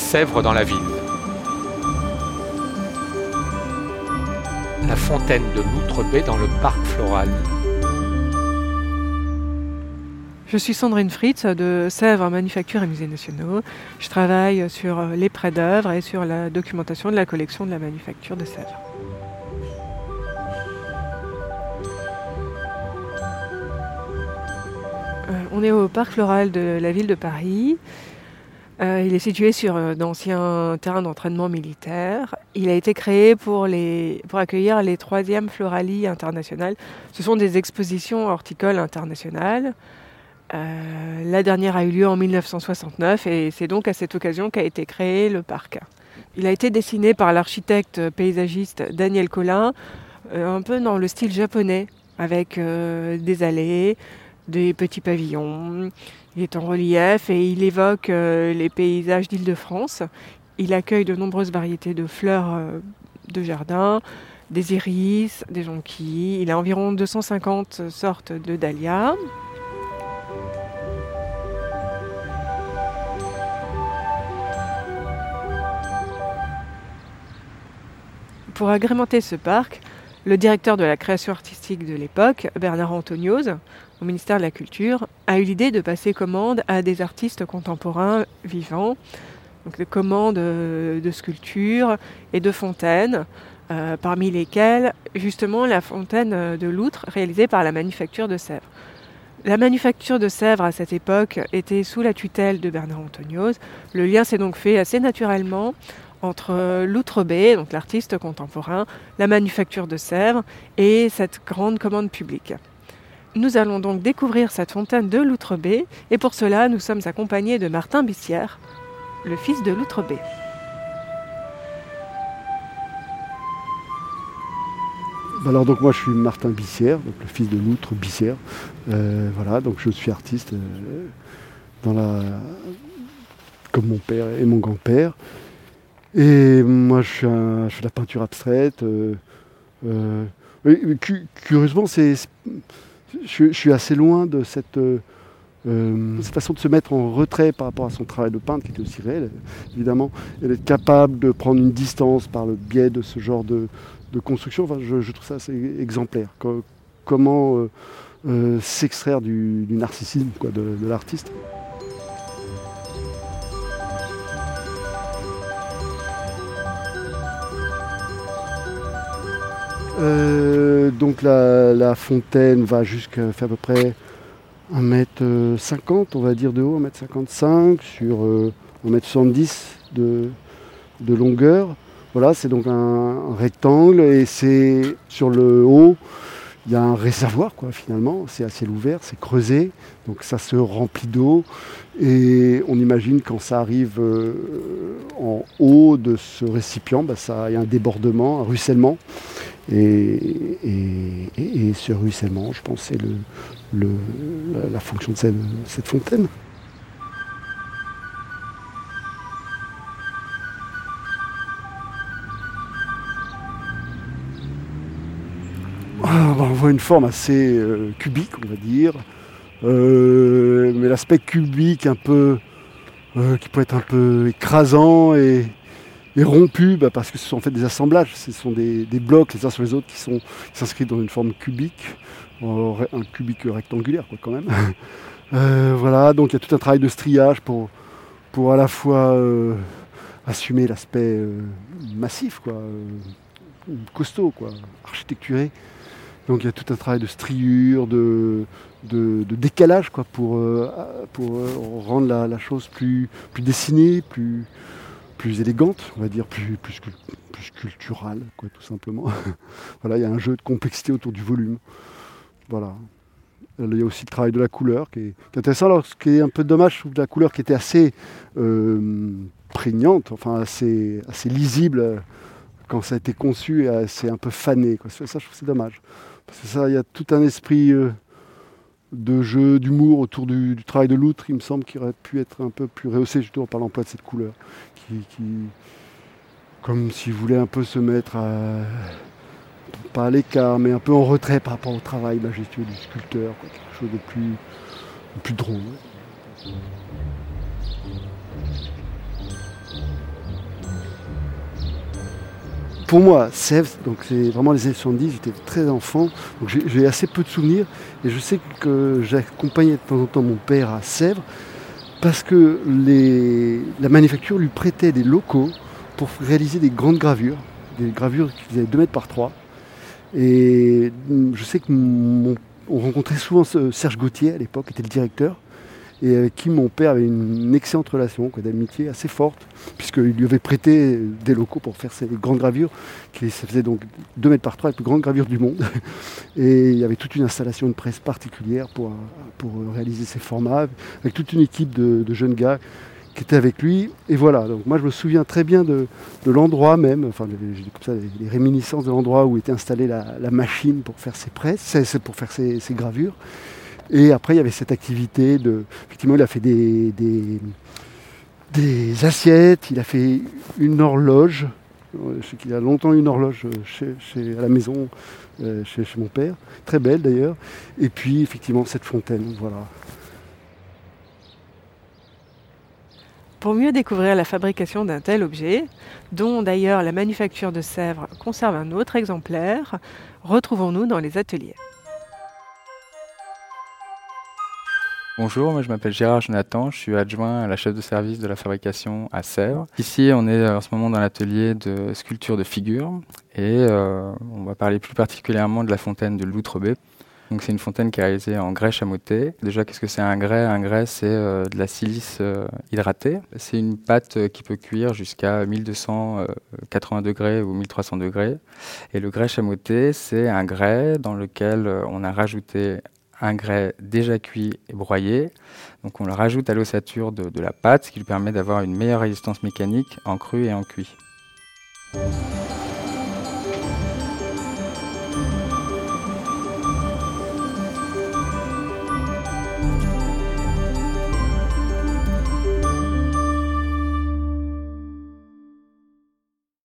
Sèvres dans la ville. La fontaine de l'Outre-Baie dans le parc floral. Je suis Sandrine Fritz de Sèvres Manufacture et Musées Nationaux. Je travaille sur les prêts d'œuvres et sur la documentation de la collection de la manufacture de Sèvres. Euh, on est au parc floral de la ville de Paris. Euh, il est situé sur euh, d'anciens terrains d'entraînement militaire. Il a été créé pour, les, pour accueillir les troisièmes Floralies internationales. Ce sont des expositions horticoles internationales. la dernière a eu lieu en 1969 et c'est donc à cette occasion qu'a été créé le parc. Il a été dessiné par l'architecte paysagiste Daniel Collin, un peu dans le style japonais, avec des allées, des petits pavillons. Il est en relief et il évoque euh, les paysages d'Île-de-France. Il accueille de nombreuses variétés de fleurs euh, de jardin, des iris, des jonquilles. Il a environ 250 sortes de dahlias. Pour agrémenter ce parc, le directeur de la création artistique de l'époque, Bernard Antonioz, au ministère de la Culture, a eu l'idée de passer commande à des artistes contemporains vivants, donc des commandes de sculptures et de fontaines, euh, parmi lesquelles justement la fontaine de l'Outre réalisée par la manufacture de Sèvres. La manufacture de Sèvres à cette époque était sous la tutelle de Bernard Antonioz. Le lien s'est donc fait assez naturellement entre l'Outre-Baie, donc l'artiste contemporain, la manufacture de Sèvres et cette grande commande publique. Nous allons donc découvrir cette fontaine de l'Outre-Baie et pour cela nous sommes accompagnés de Martin Bissière, le fils de l'Outre-Baie. Alors donc moi je suis Martin Bissière, donc le fils de l'Outre Bissière. Euh, voilà, donc je suis artiste euh, comme mon père et mon grand-père. Et moi, je, suis fais de la peinture abstraite. Euh, euh, curieusement, je, suis assez loin de cette, euh, cette, façon de se mettre en retrait par rapport à son travail de peintre, qui était aussi réel, évidemment, et d'être capable de prendre une distance par le biais de ce genre de, construction. Enfin, je, trouve ça assez exemplaire. comment s'extraire du, narcissisme de l'artiste. Euh, donc la, fontaine va jusqu'à fait à peu près 1m50, on va dire de haut, 1m55 sur 1m70 euh, de, longueur. Voilà, c'est donc un, rectangle et c'est sur le haut, il y a un réservoir quoi finalement, c'est à ciel ouvert, c'est creusé, donc ça se remplit d'eau et on imagine quand ça arrive euh, en haut de ce récipient, bah, il y a un débordement, un ruissellement et, ce ruissellement, je pense, c'est la, fonction de cette, fontaine. Ah, on voit une forme assez euh, cubique, on va dire, euh, mais l'aspect cubique un peu, euh, qui peut être un peu écrasant et, et rompu bah, parce que ce sont en fait des assemblages, ce sont des, blocs les uns sur les autres qui sont s'inscrivent dans une forme cubique, un cubique rectangulaire quoi quand même. Euh, voilà, donc il y a tout un travail de striage pour, pour à la fois euh, assumer l'aspect euh, massif, quoi, costaud, quoi, architecturé. Donc il y a tout un travail de striure, de, de, décalage quoi, pour, pour rendre la, la, chose plus, plus dessinée, plus, plus élégante, on va dire, plus, plus, plus culturelle, quoi, tout simplement. voilà, il y a un jeu de complexité autour du volume. Voilà. Il y a aussi le travail de la couleur qui est, intéressant. Alors, ce qui est un peu dommage, je trouve la couleur qui était assez euh, prégnante, enfin assez, assez lisible quand ça a été conçu et assez un peu fané. Ça, je trouve c'est dommage. Parce que ça, il y a tout un esprit euh, de jeu, d'humour autour du, travail de l'outre, il me semble, qu'il aurait pu être un peu plus rehaussé par l'emploi de cette couleur qui, comme s'il voulait un peu se mettre à, pas à l'écart, mais un peu en retrait par rapport au travail majestueux du sculpteur, quelque chose de plus, plus drôle. Pour moi, Sèvres, donc c'est vraiment les années 70, j'étais très enfant, donc j'ai assez peu de souvenirs. Et je sais que j'accompagnais de temps en temps mon père à Sèvres parce que la manufacture lui prêtait des locaux pour réaliser des grandes gravures, des gravures qui faisaient 2 mètres par 3. Et je sais qu'on rencontrait souvent Serge Gauthier à l'époque, qui était le directeur et avec qui mon père avait une excellente relation, d'amitié assez forte, puisqu'il lui avait prêté des locaux pour faire ses grandes gravures, qui ça faisait donc 2 mètres par 3, les plus grandes gravures du monde. Et il y avait toute une installation de presse particulière pour, pour réaliser ces formats, avec toute une équipe de, jeunes gars qui étaient avec lui. Et voilà, donc moi je me souviens très bien de, l'endroit même, enfin j'ai comme ça les, réminiscences de l'endroit où était installée la, machine pour faire ses presses, pour faire ses gravures. Et après, il y avait cette activité de. Effectivement, il a fait des, des, assiettes, il a fait une horloge. Je sais qu'il a longtemps eu une horloge chez, à la maison, euh, chez, mon père, très belle d'ailleurs. Et puis, effectivement, cette fontaine, voilà. Pour mieux découvrir la fabrication d'un tel objet, dont d'ailleurs la manufacture de Sèvres conserve un autre exemplaire, retrouvons-nous dans les ateliers. Bonjour, je m'appelle Gérard Jonathan, je suis adjoint à la chef de service de la fabrication à Sèvres. Ici, on est euh, en ce moment dans l'atelier de sculpture de figures et euh, on va parler plus particulièrement de la fontaine de Loutrebé. Donc c'est une fontaine qui est réalisée en grès chamoté. Déjà, qu'est-ce que c'est un grès? Un grès, c'est euh, de la silice hydratée. C'est une pâte qui peut cuire jusqu'à 1280 degrés ou 1300 degrés. Et le grès chamoté, c'est un grès dans lequel on a rajouté un grès déjà cuit et broyé. Donc on le rajoute à l'ossature de, la pâte, ce qui lui permet d'avoir une meilleure résistance mécanique en cru et en cuit.